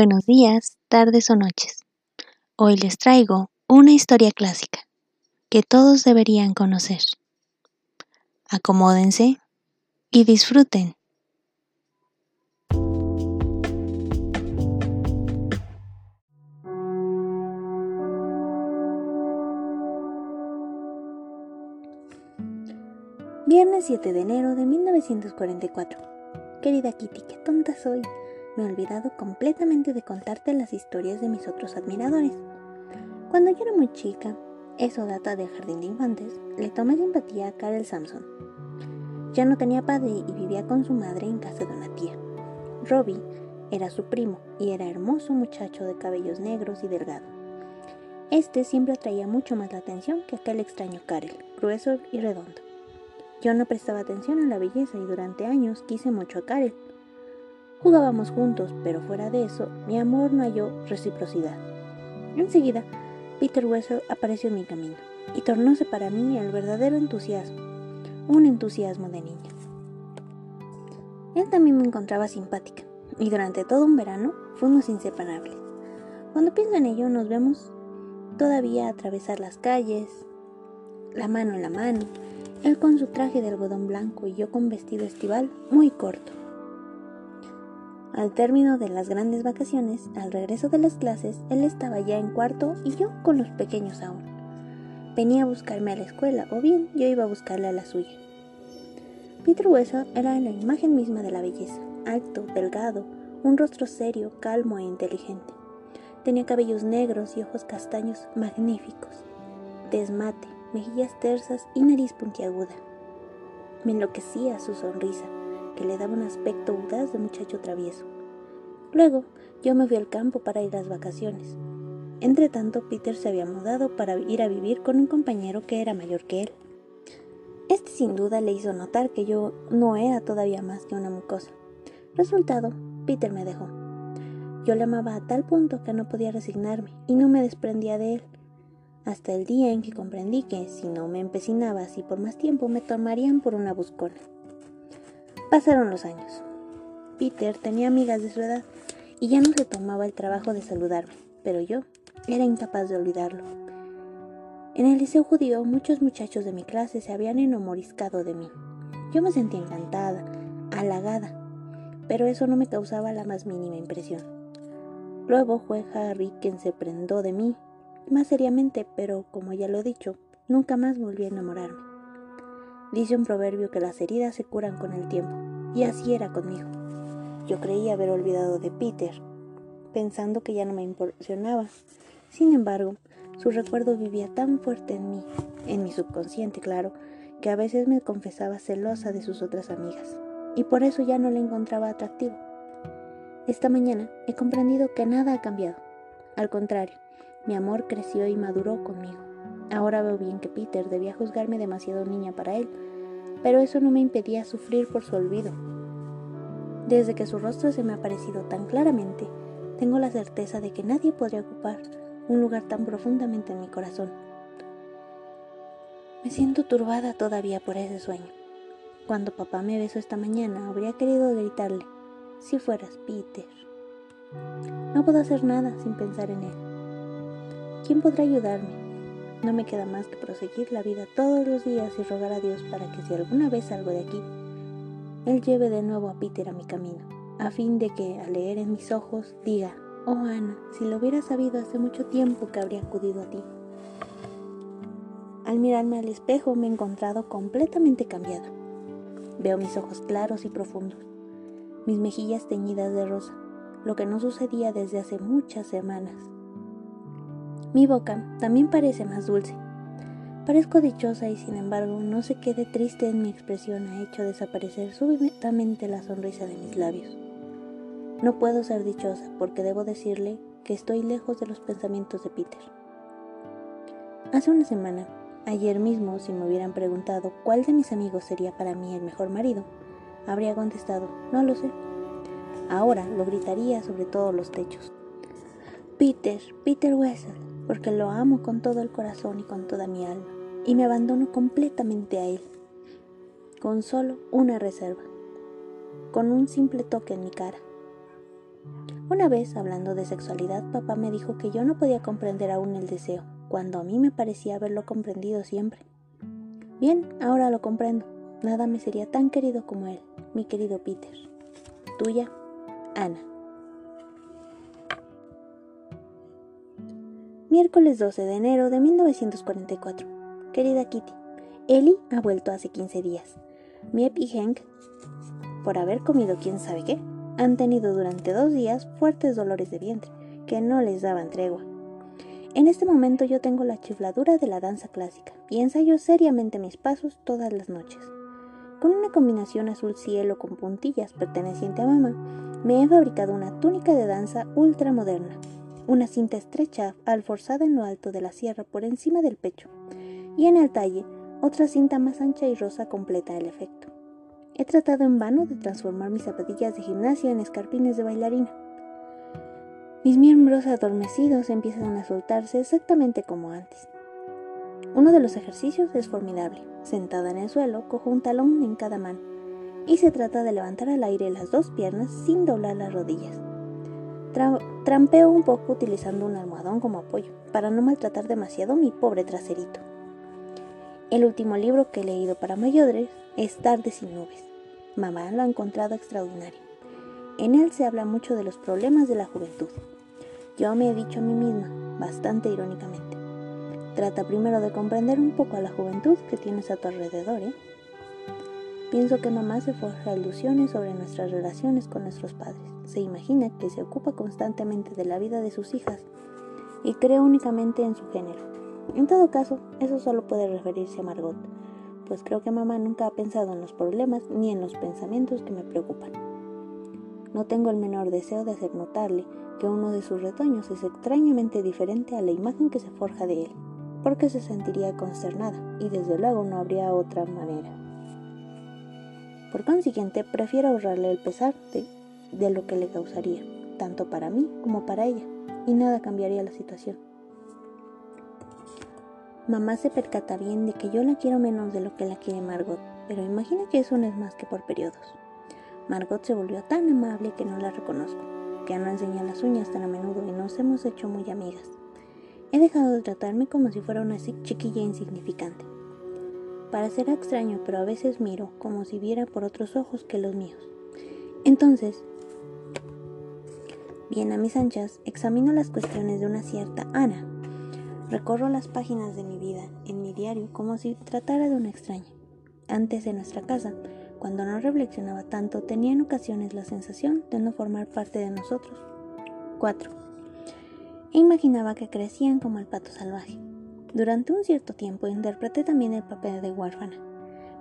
Buenos días, tardes o noches. Hoy les traigo una historia clásica que todos deberían conocer. Acomódense y disfruten. Viernes 7 de enero de 1944. Querida Kitty, qué tonta soy. Me he olvidado completamente de contarte las historias de mis otros admiradores. Cuando yo era muy chica, eso data del jardín de infantes, le tomé simpatía a Karel Samson. Ya no tenía padre y vivía con su madre en casa de una tía. Robbie era su primo y era hermoso muchacho de cabellos negros y delgado. Este siempre atraía mucho más la atención que aquel extraño Karel, grueso y redondo. Yo no prestaba atención a la belleza y durante años quise mucho a Karel. Jugábamos juntos, pero fuera de eso, mi amor no halló reciprocidad. Enseguida, Peter Wessel apareció en mi camino y tornóse para mí el verdadero entusiasmo, un entusiasmo de niña. Él también me encontraba simpática y durante todo un verano fuimos inseparables. Cuando pienso en ello, nos vemos todavía atravesar las calles, la mano en la mano, él con su traje de algodón blanco y yo con vestido estival muy corto. Al término de las grandes vacaciones, al regreso de las clases, él estaba ya en cuarto y yo con los pequeños aún. Venía a buscarme a la escuela o bien yo iba a buscarle a la suya. Peter Wessel era la imagen misma de la belleza, alto, delgado, un rostro serio, calmo e inteligente. Tenía cabellos negros y ojos castaños magníficos, desmate, mejillas tersas y nariz puntiaguda. Me enloquecía su sonrisa, que le daba un aspecto audaz de muchacho travieso. Luego, yo me fui al campo para ir a las vacaciones. Entre tanto, Peter se había mudado para ir a vivir con un compañero que era mayor que él. Este sin duda le hizo notar que yo no era todavía más que una mucosa. Resultado, Peter me dejó. Yo le amaba a tal punto que no podía resignarme y no me desprendía de él hasta el día en que comprendí que si no me empecinaba así por más tiempo me tomarían por una buscona. Pasaron los años. Peter tenía amigas de su edad y ya no se tomaba el trabajo de saludarme, pero yo era incapaz de olvidarlo. En el liceo judío muchos muchachos de mi clase se habían enamoriscado de mí. Yo me sentía encantada, halagada, pero eso no me causaba la más mínima impresión. Luego fue Harry quien se prendó de mí más seriamente, pero como ya lo he dicho, nunca más volví a enamorarme. Dice un proverbio que las heridas se curan con el tiempo, y así era conmigo. Yo creía haber olvidado de Peter, pensando que ya no me impresionaba. Sin embargo, su recuerdo vivía tan fuerte en mí, en mi subconsciente, claro, que a veces me confesaba celosa de sus otras amigas, y por eso ya no le encontraba atractivo. Esta mañana he comprendido que nada ha cambiado. Al contrario, mi amor creció y maduró conmigo. Ahora veo bien que Peter debía juzgarme demasiado niña para él, pero eso no me impedía sufrir por su olvido. Desde que su rostro se me ha parecido tan claramente, tengo la certeza de que nadie podría ocupar un lugar tan profundamente en mi corazón. Me siento turbada todavía por ese sueño. Cuando papá me besó esta mañana, habría querido gritarle, si fueras Peter. No puedo hacer nada sin pensar en él. ¿Quién podrá ayudarme? No me queda más que proseguir la vida todos los días y rogar a Dios para que si alguna vez salgo de aquí, Él lleve de nuevo a Peter a mi camino, a fin de que, al leer en mis ojos, diga, oh Ana, si lo hubiera sabido hace mucho tiempo que habría acudido a ti. Al mirarme al espejo me he encontrado completamente cambiada. Veo mis ojos claros y profundos, mis mejillas teñidas de rosa, lo que no sucedía desde hace muchas semanas. Mi boca también parece más dulce. Parezco dichosa y sin embargo no se quede triste en mi expresión ha hecho desaparecer súbitamente la sonrisa de mis labios. No puedo ser dichosa porque debo decirle que estoy lejos de los pensamientos de Peter. Hace una semana, ayer mismo, si me hubieran preguntado cuál de mis amigos sería para mí el mejor marido, habría contestado, no lo sé. Ahora lo gritaría sobre todos los techos. Peter, Peter Wessel, porque lo amo con todo el corazón y con toda mi alma, y me abandono completamente a Él, con solo una reserva, con un simple toque en mi cara. Una vez, hablando de sexualidad, papá me dijo que yo no podía comprender aún el deseo, cuando a mí me parecía haberlo comprendido siempre. Bien, ahora lo comprendo. Nada me sería tan querido como él, mi querido Peter. Tuya, Ana. Miércoles 12 de enero de 1944. Querida Kitty, Ellie ha vuelto hace 15 días. Miep y Hank, por haber comido quién sabe qué, han tenido durante dos días fuertes dolores de vientre que no les daban tregua. En este momento yo tengo la chifladura de la danza clásica y ensayo seriamente mis pasos todas las noches. Con una combinación azul cielo con puntillas perteneciente a mamá, me he fabricado una túnica de danza ultra moderna una cinta estrecha alforzada en lo alto de la sierra por encima del pecho, y en el talle otra cinta más ancha y rosa completa el efecto. He tratado en vano de transformar mis zapatillas de gimnasia en escarpines de bailarina. Mis miembros adormecidos empiezan a soltarse exactamente como antes. Uno de los ejercicios es formidable. Sentada en el suelo, cojo un talón en cada mano y se trata de levantar al aire las dos piernas sin doblar las rodillas trampeo un poco utilizando un almohadón como apoyo, para no maltratar demasiado mi pobre traserito. El último libro que he leído para mayores es Tarde sin nubes. Mamá lo ha encontrado extraordinario. En él se habla mucho de los problemas de la juventud. Yo me he dicho a mí misma, bastante irónicamente, trata primero de comprender un poco a la juventud que tienes a tu alrededor, ¿eh? Pienso que mamá se forja ilusiones sobre nuestras relaciones con nuestros padres. Se imagina que se ocupa constantemente de la vida de sus hijas y cree únicamente en su género. En todo caso, eso solo puede referirse a Margot, pues creo que mamá nunca ha pensado en los problemas ni en los pensamientos que me preocupan. No tengo el menor deseo de hacer notarle que uno de sus retoños es extrañamente diferente a la imagen que se forja de él, porque se sentiría consternada y desde luego no habría otra manera. Por consiguiente, prefiero ahorrarle el pesar de, lo que le causaría, tanto para mí como para ella, y nada cambiaría la situación. Mamá se percata bien de que yo la quiero menos de lo que la quiere Margot, pero imagina que eso no es más que por periodos. Margot se volvió tan amable que no la reconozco, que no enseña las uñas tan a menudo y nos hemos hecho muy amigas. He dejado de tratarme como si fuera una chiquilla insignificante. Parecerá extraño, pero a veces miro como si viera por otros ojos que los míos. Entonces, bien a mis anchas, examino las cuestiones de una cierta Ana. Recorro las páginas de mi vida en mi diario como si tratara de una extraña. Antes de nuestra casa, cuando no reflexionaba tanto, tenía en ocasiones la sensación de no formar parte de nosotros. 4. E imaginaba que crecían como el pato salvaje durante un cierto tiempo interpreté también el papel de huérfana.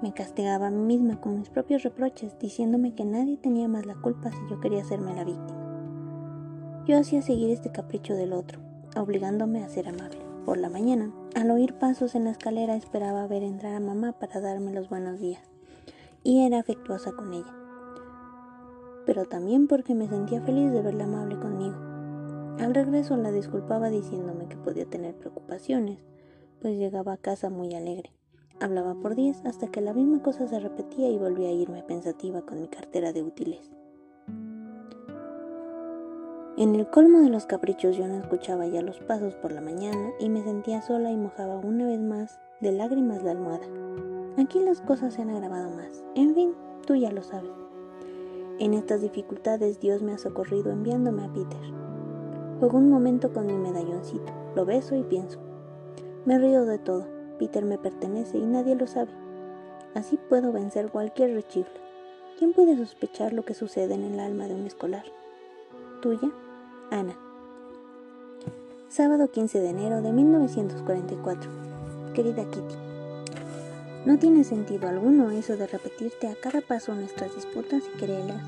Me castigaba a mí misma con mis propios reproches, diciéndome que nadie tenía más la culpa si yo quería hacerme la víctima. Yo hacía seguir este capricho del otro, obligándome a ser amable. Por la mañana, al oír pasos en la escalera, esperaba ver entrar a mamá para darme los buenos días, y era afectuosa con ella. Pero también porque me sentía feliz de verla amable conmigo. Al regreso la disculpaba diciéndome que podía tener preocupaciones, pues llegaba a casa muy alegre. Hablaba por diez hasta que la misma cosa se repetía y volvía a irme pensativa con mi cartera de útiles. En el colmo de los caprichos yo no escuchaba ya los pasos por la mañana y me sentía sola y mojaba una vez más de lágrimas la almohada. Aquí las cosas se han agravado más. En fin, tú ya lo sabes. En estas dificultades Dios me ha socorrido enviándome a Peter. Juego un momento con mi medalloncito, lo beso y pienso, me río de todo. Peter me pertenece y nadie lo sabe. Así puedo vencer cualquier rechifle. ¿Quién puede sospechar lo que sucede en el alma de un escolar? Tuya, Ana. Sábado 15 de enero de 1944. Querida Kitty. No tiene sentido alguno eso de repetirte a cada paso nuestras disputas y querellas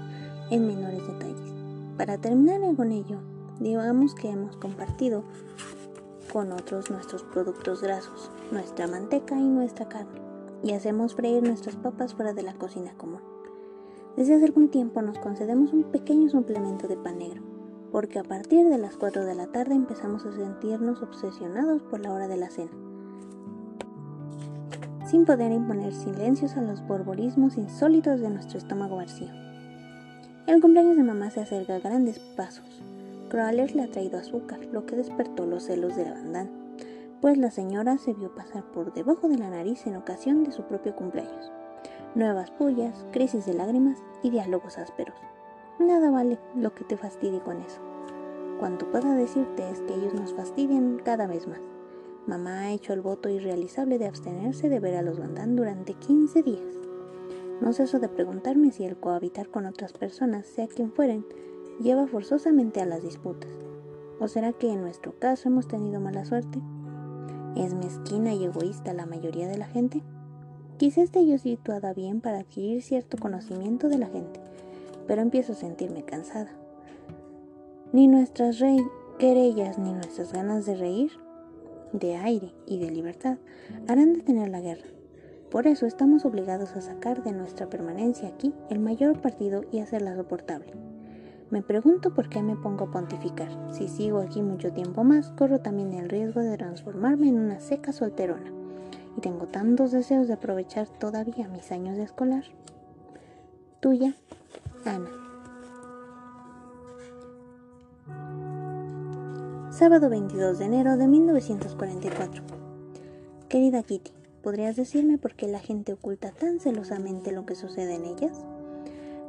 en menores detalles. Para terminar con ello, digamos que hemos compartido con otros nuestros productos grasos, nuestra manteca y nuestra carne, y hacemos freír nuestras papas fuera de la cocina común. Desde hace algún tiempo nos concedemos un pequeño suplemento de pan negro, porque a partir de las 4 de la tarde empezamos a sentirnos obsesionados por la hora de la cena, sin poder imponer silencios a los borborismos insólitos de nuestro estómago vacío. El cumpleaños de mamá se acerca a grandes pasos Crawler le ha traído azúcar, lo que despertó los celos de Bandán, pues la señora se vio pasar por debajo de la nariz en ocasión de su propio cumpleaños. Nuevas pullas, crisis de lágrimas y diálogos ásperos. Nada vale lo que te fastidie con eso. Cuanto pueda decirte es que ellos nos fastidian cada vez más. Mamá ha hecho el voto irrealizable de abstenerse de ver a los Bandán durante 15 días. No ceso de preguntarme si el cohabitar con otras personas, sea quien fueren, lleva forzosamente a las disputas. ¿O será que en nuestro caso hemos tenido mala suerte? ¿Es mezquina y egoísta la mayoría de la gente? Quizá esté yo situada bien para adquirir cierto conocimiento de la gente, pero empiezo a sentirme cansada. Ni nuestras querellas ni nuestras ganas de reír, de aire y de libertad harán detener la guerra. Por eso estamos obligados a sacar de nuestra permanencia aquí el mayor partido y hacerla soportable. Me pregunto por qué me pongo a pontificar. Si sigo aquí mucho tiempo más, corro también el riesgo de transformarme en una seca solterona. Y tengo tantos deseos de aprovechar todavía mis años de escolar. Tuya, Ana. Sábado 22 de enero de 1944. Querida Kitty, ¿podrías decirme por qué la gente oculta tan celosamente lo que sucede en ellas?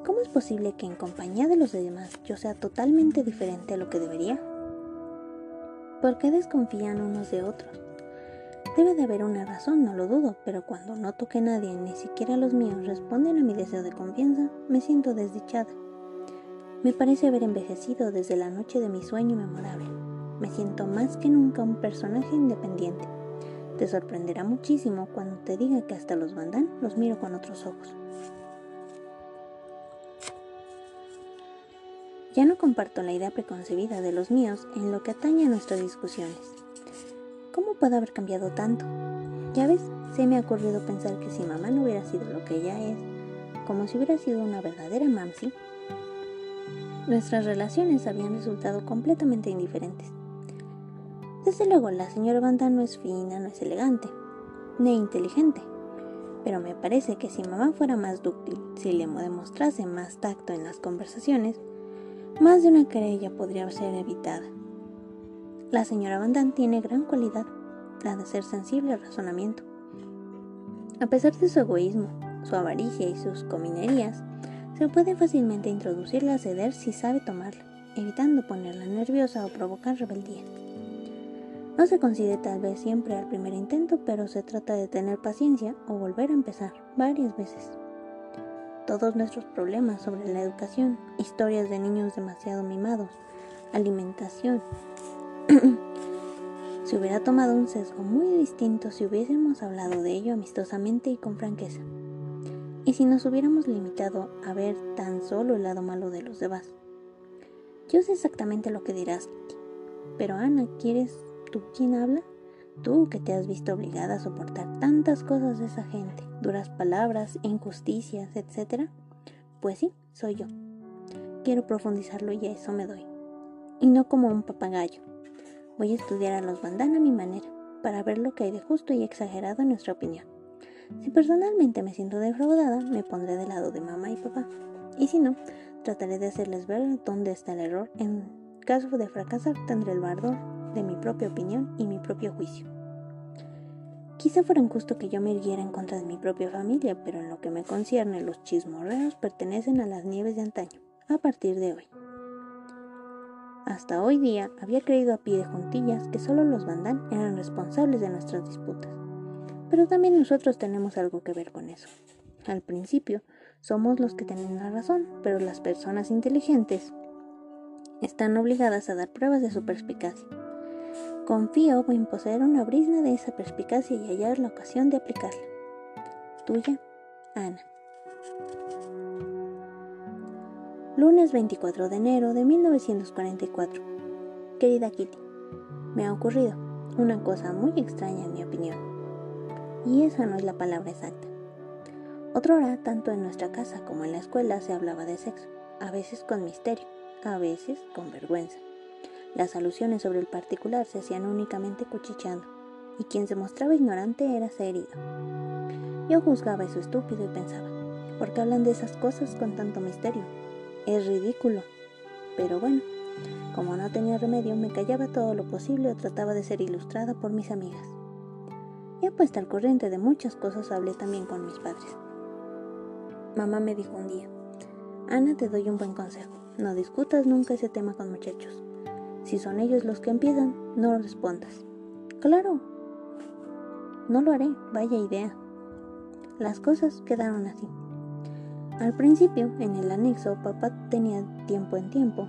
¿Cómo es posible que en compañía de los demás yo sea totalmente diferente a lo que debería? ¿Por qué desconfían unos de otros? Debe de haber una razón, no lo dudo, pero cuando noto que nadie, ni siquiera los míos, responden a mi deseo de confianza, me siento desdichada. Me parece haber envejecido desde la noche de mi sueño memorable. Me siento más que nunca un personaje independiente. Te sorprenderá muchísimo cuando te diga que hasta los bandán los miro con otros ojos. Ya no comparto la idea preconcebida de los míos en lo que atañe a nuestras discusiones. ¿Cómo puede haber cambiado tanto? Ya ves, se me ha ocurrido pensar que si mamá no hubiera sido lo que ella es, como si hubiera sido una verdadera mamsi, nuestras relaciones habían resultado completamente indiferentes. Desde luego, la señora Banda no es fina, no es elegante, ni inteligente. Pero me parece que si mamá fuera más dúctil, si le demostrase más tacto en las conversaciones, más de una querella podría ser evitada. La señora Van tiene gran cualidad, la de ser sensible al razonamiento. A pesar de su egoísmo, su avaricia y sus cominerías, se puede fácilmente introducirla a ceder si sabe tomarla, evitando ponerla nerviosa o provocar rebeldía. No se consigue tal vez siempre al primer intento, pero se trata de tener paciencia o volver a empezar varias veces. Todos nuestros problemas sobre la educación, historias de niños demasiado mimados, alimentación, se hubiera tomado un sesgo muy distinto si hubiésemos hablado de ello amistosamente y con franqueza. Y si nos hubiéramos limitado a ver tan solo el lado malo de los demás. Yo sé exactamente lo que dirás, pero Ana, ¿quieres ¿Tú quién habla? Tú que te has visto obligada a soportar tantas cosas de esa gente, duras palabras, injusticias, etc. Pues sí, soy yo. Quiero profundizarlo y a eso me doy. Y no como un papagayo. Voy a estudiar a los bandana a mi manera, para ver lo que hay de justo y exagerado en nuestra opinión. Si personalmente me siento defraudada, me pondré del lado de mamá y papá. Y si no, trataré de hacerles ver dónde está el error. En caso de fracasar, tendré el bardo de mi propia opinión y mi propio juicio. Quizá fuera injusto que yo me irguiera en contra de mi propia familia, pero en lo que me concierne los chismorreos pertenecen a las nieves de antaño, a partir de hoy. Hasta hoy día había creído a pie de juntillas que solo los bandán eran responsables de nuestras disputas, pero también nosotros tenemos algo que ver con eso. Al principio, somos los que tienen la razón, pero las personas inteligentes están obligadas a dar pruebas de su perspicacia Confío en poseer una brisna de esa perspicacia y hallar la ocasión de aplicarla. Tuya, Ana. Lunes 24 de enero de 1944. Querida Kitty, me ha ocurrido una cosa muy extraña en mi opinión. Y esa no es la palabra exacta. Otra hora, tanto en nuestra casa como en la escuela, se hablaba de sexo, a veces con misterio, a veces con vergüenza. Las alusiones sobre el particular se hacían únicamente cuchicheando, y quien se mostraba ignorante era herido. Yo juzgaba eso estúpido y pensaba, ¿por qué hablan de esas cosas con tanto misterio? Es ridículo. Pero bueno, Como no tenía remedio, me callaba todo lo posible o trataba de ser ilustrada por mis amigas. Ya puesta al corriente de muchas cosas, hablé también con mis padres. Mamá me dijo un día, Ana, te doy un buen consejo. No discutas nunca ese tema con muchachos. Si son ellos los que empiezan, no respondas. Claro. No lo haré, vaya idea. Las cosas quedaron así. Al principio, en el anexo, papá tenía tiempo en tiempo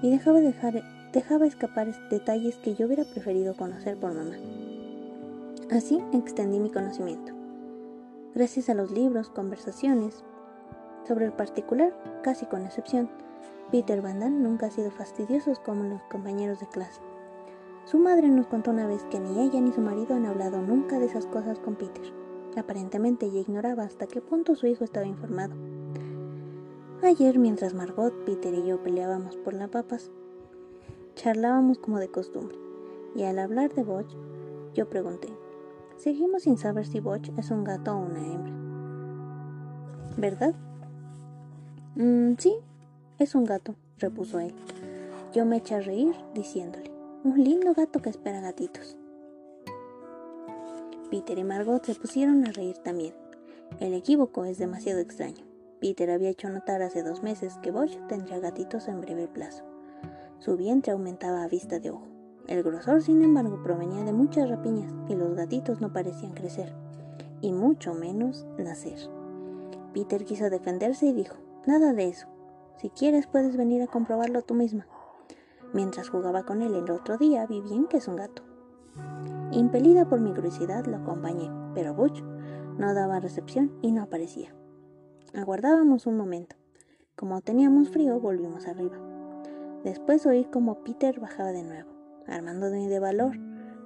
y dejaba, escapar detalles que yo hubiera preferido conocer por mamá. Así extendí mi conocimiento. Gracias a los libros, conversaciones, sobre el particular, casi con excepción, Peter Van Damme nunca ha sido fastidioso como los compañeros de clase. Su madre nos contó una vez que ni ella ni su marido han hablado nunca de esas cosas con Peter. Aparentemente ella ignoraba hasta qué punto su hijo estaba informado. Ayer, mientras Margot, Peter y yo peleábamos por las papas, charlábamos como de costumbre, y al hablar de Botch, yo pregunté, seguimos sin saber si Botch es un gato o una hembra. ¿Verdad? Mm, sí, es un gato, repuso él. Yo me eché a reír diciéndole, un lindo gato que espera gatitos. Peter y Margot se pusieron a reír también. El equívoco es demasiado extraño. Peter había hecho notar hace dos meses que Bosch tendría gatitos en breve plazo. Su vientre aumentaba a vista de ojo. El grosor, sin embargo, provenía de muchas rapiñas y los gatitos no parecían crecer, y mucho menos nacer. Peter quiso defenderse y dijo, nada de eso. Si quieres puedes venir a comprobarlo tú misma. Mientras jugaba con él el otro día, vi bien que es un gato. Impelida por mi curiosidad, lo acompañé, pero Butch no daba recepción y no aparecía. Aguardábamos un momento. Como teníamos frío, volvimos arriba. Después oí como Peter bajaba de nuevo. Armándome de valor,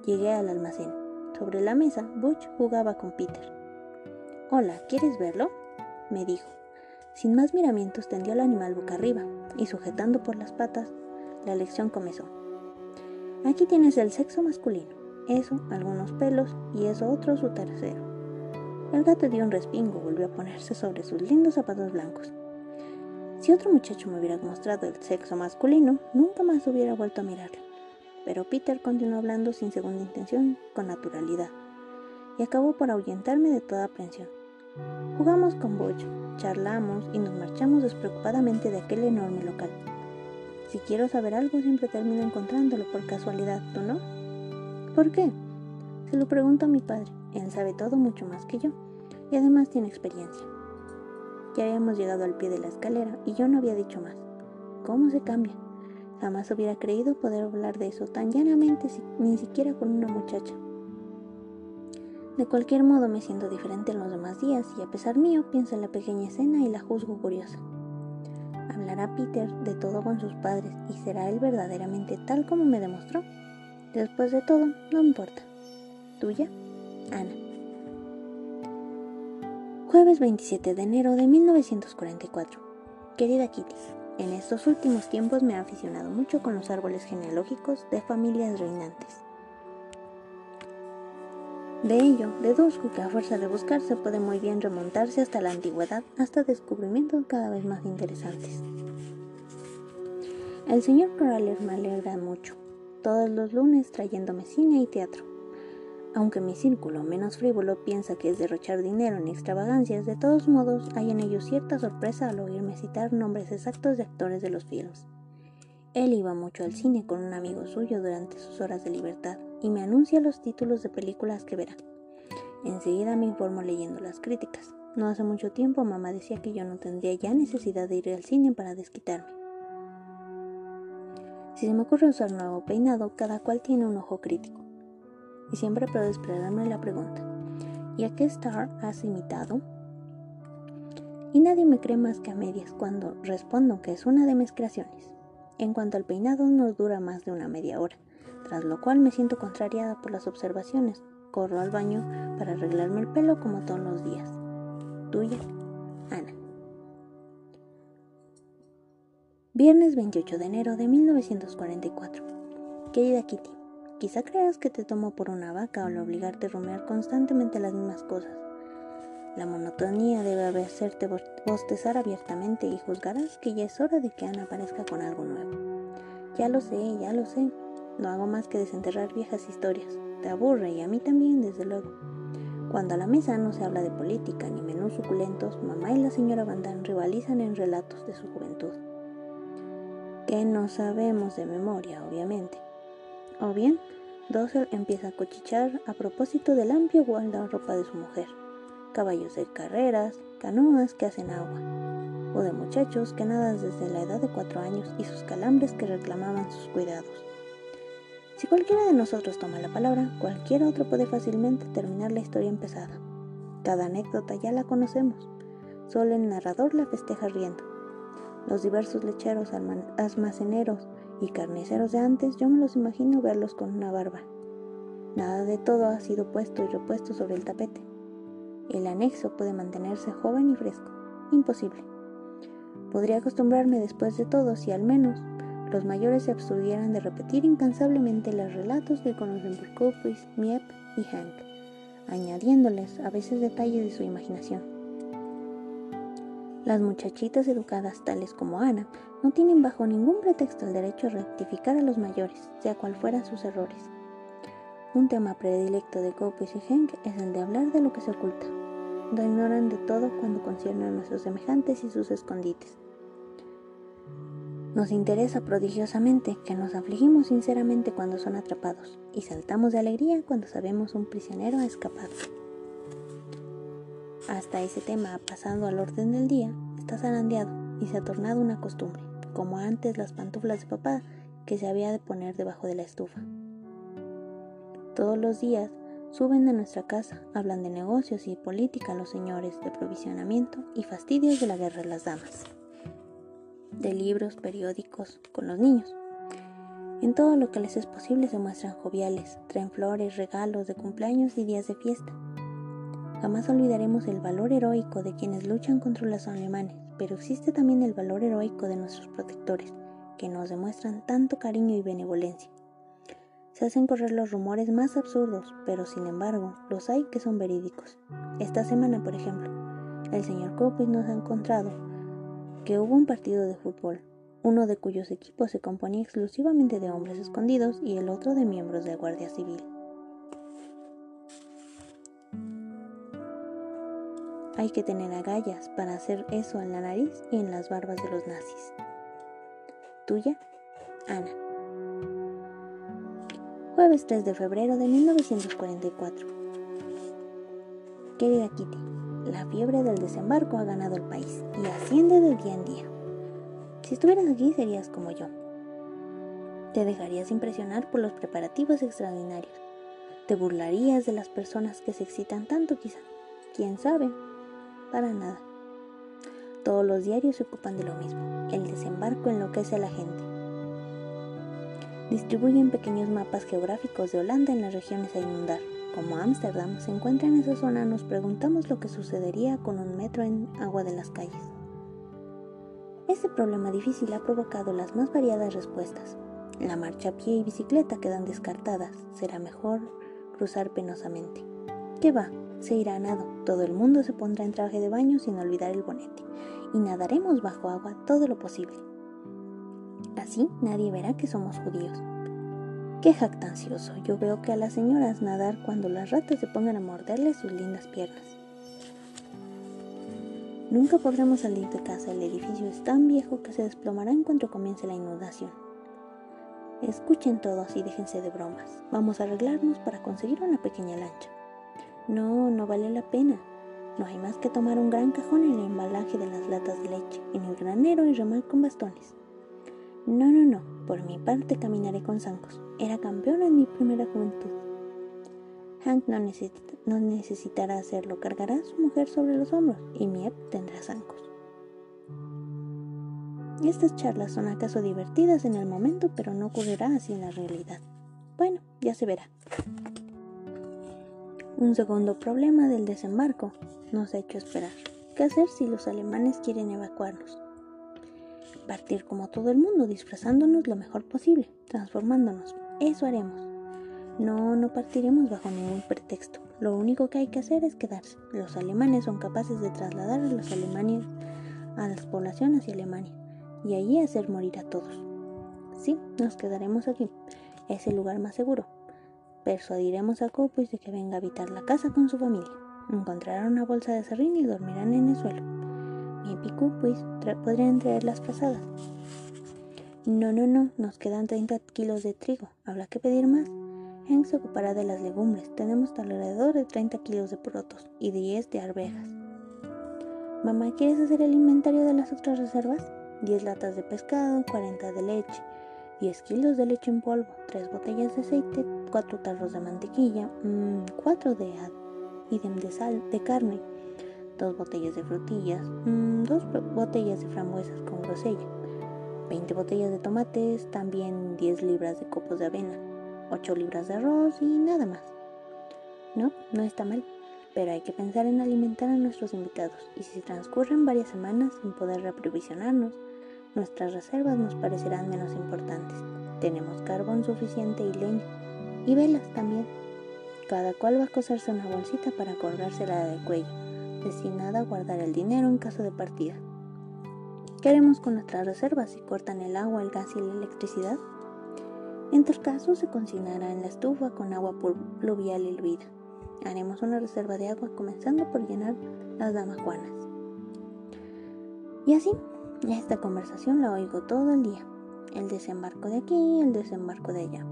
llegué al almacén. Sobre la mesa, Butch jugaba con Peter. Hola, ¿quieres verlo? me dijo. Sin más miramientos tendió al animal boca arriba y sujetando por las patas, la lección comenzó. Aquí tienes el sexo masculino, eso, algunos pelos y eso otro su tercero. El gato dio un respingo, volvió a ponerse sobre sus lindos zapatos blancos. Si otro muchacho me hubiera mostrado el sexo masculino, nunca más hubiera vuelto a mirarlo. Pero Peter continuó hablando sin segunda intención, con naturalidad, y acabó por ahuyentarme de toda aprensión. Jugamos con Bocho, charlamos y nos marchamos despreocupadamente de aquel enorme local. Si quiero saber algo, siempre termino encontrándolo por casualidad, ¿tú no? ¿Por qué? Se lo pregunto a mi padre. Él sabe todo mucho más que yo y además tiene experiencia. Ya habíamos llegado al pie de la escalera y yo no había dicho más. ¿Cómo se cambia? Jamás hubiera creído poder hablar de eso tan llanamente, ni siquiera con una muchacha. De cualquier modo me siento diferente en los demás días y a pesar mío pienso en la pequeña escena y la juzgo curiosa. ¿Hablará Peter de todo con sus padres y será él verdaderamente tal como me demostró? Después de todo, no importa. ¿Tuya? Ana. Jueves 27 de enero de 1944. Querida Kitty, en estos últimos tiempos me he aficionado mucho con los árboles genealógicos de familias reinantes. De ello, deduzco que a fuerza de buscar se puede muy bien remontarse hasta la antigüedad, hasta descubrimientos cada vez más interesantes. El señor Crawler me alegra mucho, todos los lunes trayéndome cine y teatro. Aunque mi círculo menos frívolo piensa que es derrochar dinero en extravagancias, de todos modos hay en ello cierta sorpresa al oírme citar nombres exactos de actores de los films. Él iba mucho al cine con un amigo suyo durante sus horas de libertad y me anuncia los títulos de películas que verá. Enseguida me informo leyendo las críticas. No hace mucho tiempo mamá decía que yo no tendría ya necesidad de ir al cine para desquitarme. Si se me ocurre usar nuevo peinado, cada cual tiene un ojo crítico y siempre puedo esperarme la pregunta, ¿y a qué star has imitado? Y nadie me cree más que a medias cuando respondo que es una de mis creaciones. En cuanto al peinado, no dura más de una media hora, tras lo cual me siento contrariada por las observaciones. Corro al baño para arreglarme el pelo como todos los días. Tuya, Ana. Viernes 28 de enero de 1944. Querida Kitty, Quizá creas que te tomo por una vaca al obligarte a rumiar constantemente las mismas cosas. La monotonía debe hacerte bostezar abiertamente y juzgarás que ya es hora de que Ana aparezca con algo nuevo. Ya lo sé, ya lo sé. No hago más que desenterrar viejas historias. Te aburre y a mí también, desde luego. Cuando a la mesa no se habla de política ni menús suculentos, mamá y la señora Van rivalizan en relatos de su juventud. Que no sabemos de memoria, obviamente. O bien, Dossel empieza a cochichar a propósito del amplio ropa de su mujer, caballos de carreras, canoas que hacen agua, o de muchachos que nadan desde la edad de cuatro años y sus calambres que reclamaban sus cuidados. Si cualquiera de nosotros toma la palabra, cualquier otro puede fácilmente terminar la historia empezada. Cada anécdota ya la conocemos, solo el narrador la festeja riendo. Los diversos lecheros, almaceneros y carniceros de antes, yo me los imagino verlos con una barba. Nada de todo ha sido puesto y repuesto sobre el tapete. El anexo puede mantenerse joven y fresco. Imposible. Podría acostumbrarme después de todo si al menos los mayores se abstuvieran de repetir incansablemente los relatos que conocen por Couples, Miep y Hank, añadiéndoles a veces detalles de su imaginación. Las muchachitas educadas tales como Ana no tienen bajo ningún pretexto el derecho a rectificar a los mayores, sea cual fueran sus errores. Un tema predilecto de Couples y Hank es el de hablar de lo que se oculta. No ignoran de todo cuando concierne a nuestros semejantes y sus escondites. Nos interesa prodigiosamente que nos afligimos sinceramente cuando son atrapados y saltamos de alegría cuando sabemos un prisionero ha escapado. Hasta ese tema, pasando al orden del día, está zarandeado y se ha tornado una costumbre, como antes las pantuflas de papá que se había de poner debajo de la estufa. Todos los días suben a nuestra casa, hablan de negocios y política los señores de provisionamiento y fastidios de la guerra de las damas de libros, periódicos, con los niños. En todo lo que les es posible se muestran joviales, traen flores, regalos de cumpleaños y días de fiesta. Jamás olvidaremos el valor heroico de quienes luchan contra los alemanes, pero existe también el valor heroico de nuestros protectores, que nos demuestran tanto cariño y benevolencia. Se hacen correr los rumores más absurdos, pero sin embargo, los hay que son verídicos. Esta semana, por ejemplo, el señor Copis nos ha encontrado que hubo un partido de fútbol, uno de cuyos equipos se componía exclusivamente de hombres escondidos y el otro de miembros de Guardia Civil. Hay que tener agallas para hacer eso en la nariz y en las barbas de los nazis. Tuya, Ana. Jueves 3 de febrero de 1944. Querida Kitty, la fiebre del desembarco ha ganado el país y asciende de día en día. Si estuvieras aquí serías como yo. Te dejarías impresionar por los preparativos extraordinarios. Te burlarías de las personas que se excitan tanto quizá. ¿Quién sabe? Para nada. Todos los diarios se ocupan de lo mismo. El desembarco enloquece a la gente. Distribuyen pequeños mapas geográficos de Holanda en las regiones a inundar como Ámsterdam se encuentra en esa zona, nos preguntamos lo que sucedería con un metro en agua de las calles. Este problema difícil ha provocado las más variadas respuestas. La marcha a pie y bicicleta quedan descartadas, será mejor cruzar penosamente. ¿Qué va? Se irá a nado, todo el mundo se pondrá en traje de baño sin olvidar el bonete, y nadaremos bajo agua todo lo posible. Así nadie verá que somos judíos. Qué jactancioso. Yo veo que a las señoras nadar cuando las ratas se pongan a morderle sus lindas piernas. Nunca podremos salir de casa. El edificio es tan viejo que se desplomará en cuanto comience la inundación. Escuchen todos y déjense de bromas. Vamos a arreglarnos para conseguir una pequeña lancha. No, no vale la pena. No hay más que tomar un gran cajón en el embalaje de las latas de leche, en el granero y remar con bastones. No, no, no, por mi parte caminaré con zancos. Era campeón en mi primera juventud. Hank no, no necesitará hacerlo, cargará a su mujer sobre los hombros y Miep tendrá zancos. Estas charlas son acaso divertidas en el momento, pero no ocurrirá así en la realidad. Bueno, ya se verá. Un segundo problema del desembarco nos ha hecho esperar. ¿Qué hacer si los alemanes quieren evacuarnos? Partir como todo el mundo, disfrazándonos lo mejor posible, transformándonos. Eso haremos. No, no partiremos bajo ningún pretexto. Lo único que hay que hacer es quedarse. Los alemanes son capaces de trasladar a los alemanes a las poblaciones hacia Alemania y allí hacer morir a todos. Sí, nos quedaremos aquí. Es el lugar más seguro. Persuadiremos a Copus de que venga a habitar la casa con su familia. Encontrarán una bolsa de serrín y dormirán en el suelo. Mi Picu, pues, podrían traer las pasadas. No, no, no, nos quedan 30 kilos de trigo. Habrá que pedir más. Hank se ocupará de las legumbres. Tenemos alrededor de 30 kilos de porotos y 10 de arvejas. Mamá, ¿quieres hacer el inventario de las otras reservas? 10 latas de pescado, 40 de leche, 10 kilos de leche en polvo, 3 botellas de aceite, 4 tarros de mantequilla, 4 mm, de idem de sal, de carne, 2 botellas de frutillas, 2 mm, botellas de frambuesas con grosella, 20 botellas de tomates, también 10 libras de copos de avena, 8 libras de arroz y nada más. No, no está mal, pero hay que pensar en alimentar a nuestros invitados y si transcurren varias semanas sin poder reaprovisionarnos, nuestras reservas nos parecerán menos importantes. Tenemos carbón suficiente y leña, y velas también. Cada cual va a coserse una bolsita para colgársela del cuello, destinada a guardar el dinero en caso de partida. ¿Qué haremos con nuestras reservas si cortan el agua, el gas y la electricidad? En tal caso se cocinará en la estufa con agua pluvial hervida. Haremos una reserva de agua comenzando por llenar las damajuanas. Y así esta conversación la oigo todo el día. El desembarco de aquí, el desembarco de allá.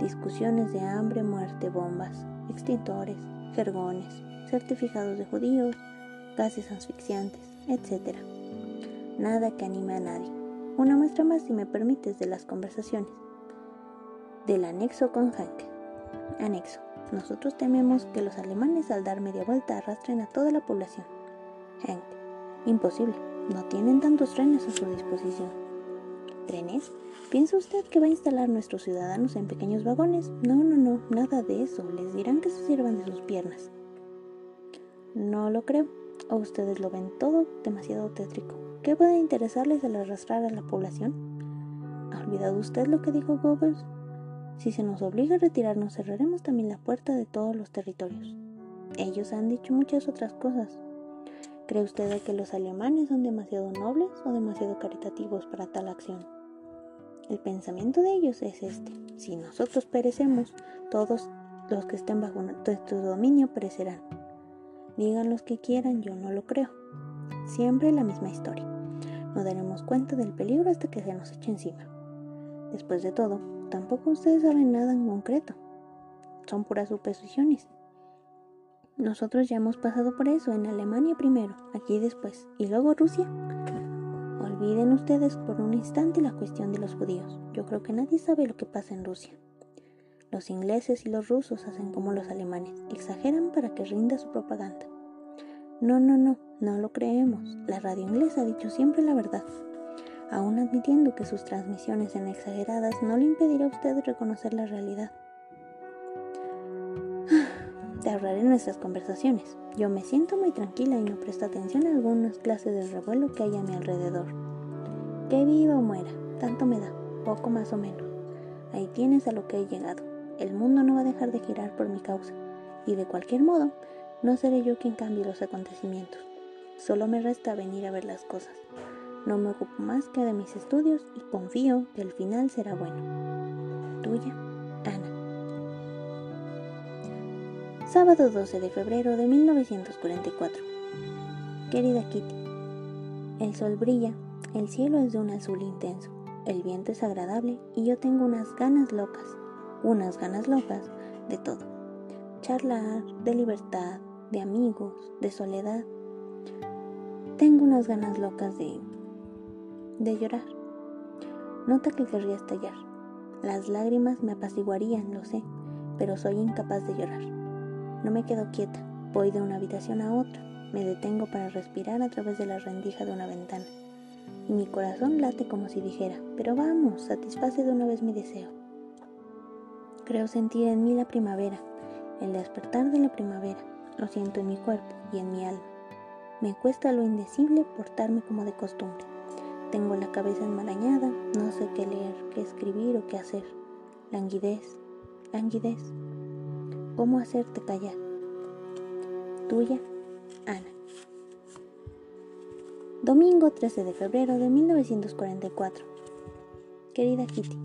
Discusiones de hambre, muerte, bombas, extintores, jergones, certificados de judíos, gases asfixiantes, etc. Nada que anime a nadie. Una muestra más, si me permites, de las conversaciones. Del anexo con Hank. Anexo. Nosotros tememos que los alemanes al dar media vuelta arrastren a toda la población. Hank. Imposible. No tienen tantos trenes a su disposición. ¿Trenes? ¿Piensa usted que va a instalar nuestros ciudadanos en pequeños vagones? No, no, no, nada de eso. Les dirán que se sirvan de sus piernas. No lo creo. ¿O ustedes lo ven todo demasiado tétrico? ¿Qué puede interesarles al arrastrar a la población? ¿Ha olvidado usted lo que dijo Goebbels? Si se nos obliga a retirarnos, cerraremos también la puerta de todos los territorios. Ellos han dicho muchas otras cosas, ¿Cree usted que los alemanes son demasiado nobles o demasiado caritativos para tal acción? El pensamiento de ellos es este. Si nosotros perecemos, todos los que estén bajo nuestro dominio perecerán. Digan los que quieran, yo no lo creo. Siempre la misma historia. No daremos cuenta del peligro hasta que se nos eche encima. Después de todo, tampoco ustedes saben nada en concreto. Son puras suposiciones. Nosotros ya hemos pasado por eso, en Alemania primero, aquí después, y luego Rusia. Olviden ustedes por un instante la cuestión de los judíos. Yo creo que nadie sabe lo que pasa en Rusia. Los ingleses y los rusos hacen como los alemanes, exageran para que rinda su propaganda. No, no, no, no lo creemos. La radio inglesa ha dicho siempre la verdad. Aún admitiendo que sus transmisiones sean exageradas, no le impedirá a usted reconocer la realidad nuestras conversaciones. Yo me siento muy tranquila y no presto atención a algunas clases de revuelo que hay a mi alrededor. Que viva o muera, tanto me da, poco más o menos. Ahí tienes a lo que he llegado. El mundo no va a dejar de girar por mi causa, y de cualquier modo, no seré yo quien cambie los acontecimientos. Solo me resta venir a ver las cosas. No me ocupo más que de mis estudios y confío que el final será bueno. Tuya, Ana. Sábado 12 de febrero de 1944. Querida Kitty, el sol brilla, el cielo es de un azul intenso, el viento es agradable y yo tengo unas ganas locas, unas ganas locas de todo. Charlar, de libertad, de amigos, de soledad. Tengo unas ganas locas de... de llorar. Nota que querría estallar. Las lágrimas me apaciguarían, lo sé, pero soy incapaz de llorar. No me quedo quieta, voy de una habitación a otra, me detengo para respirar a través de la rendija de una ventana, y mi corazón late como si dijera, pero vamos, satisface de una vez mi deseo. Creo sentir en mí la primavera, el despertar de la primavera, lo siento en mi cuerpo y en mi alma. Me cuesta lo indecible portarme como de costumbre. Tengo la cabeza enmarañada, no sé qué leer, qué escribir o qué hacer. Languidez, languidez. ¿Cómo hacerte callar? Tuya, Ana. Domingo 13 de febrero de 1944. Querida Kitty,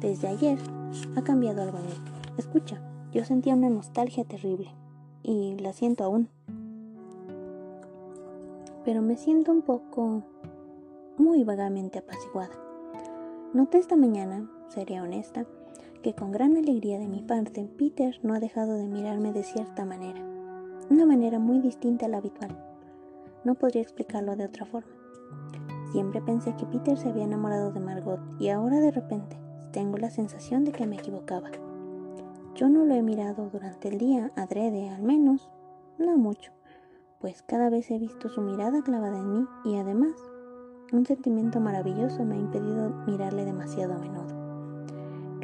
desde ayer ha cambiado algo en mí. Escucha, yo sentía una nostalgia terrible y la siento aún. Pero me siento un poco muy vagamente apaciguada. Noté esta mañana, seré honesta, que con gran alegría de mi parte, Peter no ha dejado de mirarme de cierta manera, una manera muy distinta a la habitual. No podría explicarlo de otra forma. Siempre pensé que Peter se había enamorado de Margot y ahora de repente tengo la sensación de que me equivocaba. Yo no lo he mirado durante el día, adrede al menos, no mucho, pues cada vez he visto su mirada clavada en mí y además un sentimiento maravilloso me ha impedido mirarle demasiado a menudo.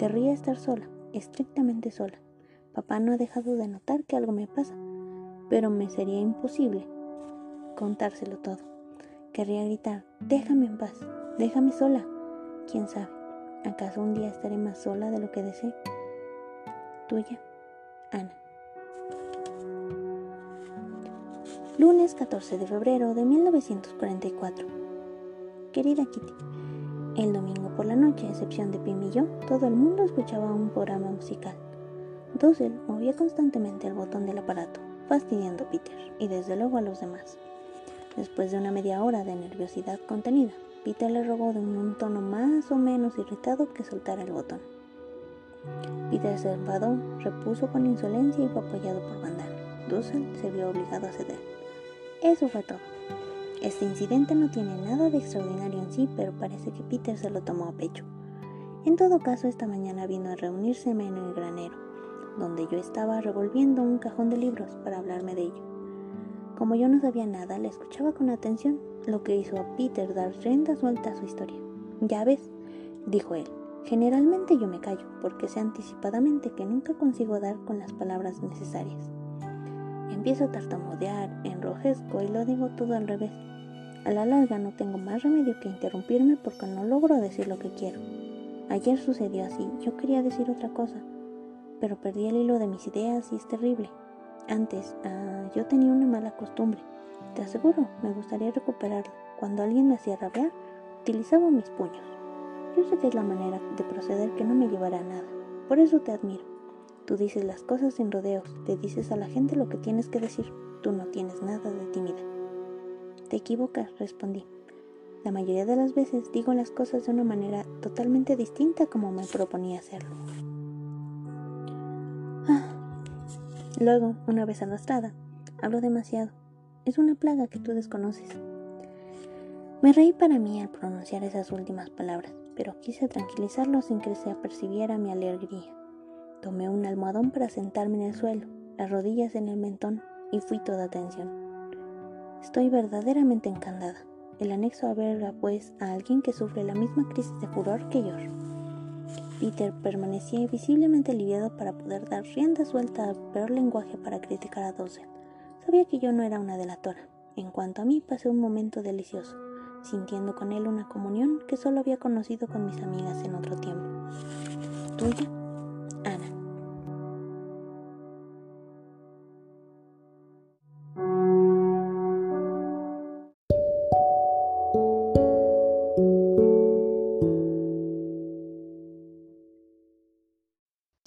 Querría estar sola, estrictamente sola. Papá no ha dejado de notar que algo me pasa, pero me sería imposible contárselo todo. Querría gritar, déjame en paz, déjame sola. ¿Quién sabe? ¿Acaso un día estaré más sola de lo que deseo? Tuya, Ana. Lunes 14 de febrero de 1944. Querida Kitty, el domingo por la noche, a excepción de Pim y yo, todo el mundo escuchaba un programa musical. Dussel movía constantemente el botón del aparato, fastidiando a Peter y desde luego a los demás. Después de una media hora de nerviosidad contenida, Peter le rogó de un tono más o menos irritado que soltara el botón. Peter se enfadó, repuso con insolencia y fue apoyado por Vandal. Dussel se vio obligado a ceder. Eso fue todo. Este incidente no tiene nada de extraordinario en sí, pero parece que Peter se lo tomó a pecho. En todo caso, esta mañana vino a reunirse en el granero, donde yo estaba revolviendo un cajón de libros para hablarme de ello. Como yo no sabía nada, le escuchaba con atención, lo que hizo a Peter dar rienda suelta a su historia. Ya ves, dijo él, generalmente yo me callo, porque sé anticipadamente que nunca consigo dar con las palabras necesarias. Empiezo a tartamudear, enrojezco y lo digo todo al revés. A la larga no tengo más remedio que interrumpirme porque no logro decir lo que quiero. Ayer sucedió así, yo quería decir otra cosa, pero perdí el hilo de mis ideas y es terrible. Antes, ah, yo tenía una mala costumbre. Te aseguro, me gustaría recuperarla. Cuando alguien me hacía rabiar, utilizaba mis puños. Yo sé que es la manera de proceder que no me llevará a nada. Por eso te admiro. Tú dices las cosas sin rodeos, te dices a la gente lo que tienes que decir. Tú no tienes nada de tímida. Te equivocas, respondí. La mayoría de las veces digo las cosas de una manera totalmente distinta como me proponía hacerlo. Luego, una vez arrastrada, hablo demasiado. Es una plaga que tú desconoces. Me reí para mí al pronunciar esas últimas palabras, pero quise tranquilizarlo sin que se apercibiera mi alegría. Tomé un almohadón para sentarme en el suelo, las rodillas en el mentón, y fui toda atención. Estoy verdaderamente encantada. El anexo alberga, pues, a alguien que sufre la misma crisis de furor que yo. Peter permanecía visiblemente aliviado para poder dar rienda suelta al peor lenguaje para criticar a Dozer. Sabía que yo no era una delatora. En cuanto a mí, pasé un momento delicioso, sintiendo con él una comunión que solo había conocido con mis amigas en otro tiempo. Tuya,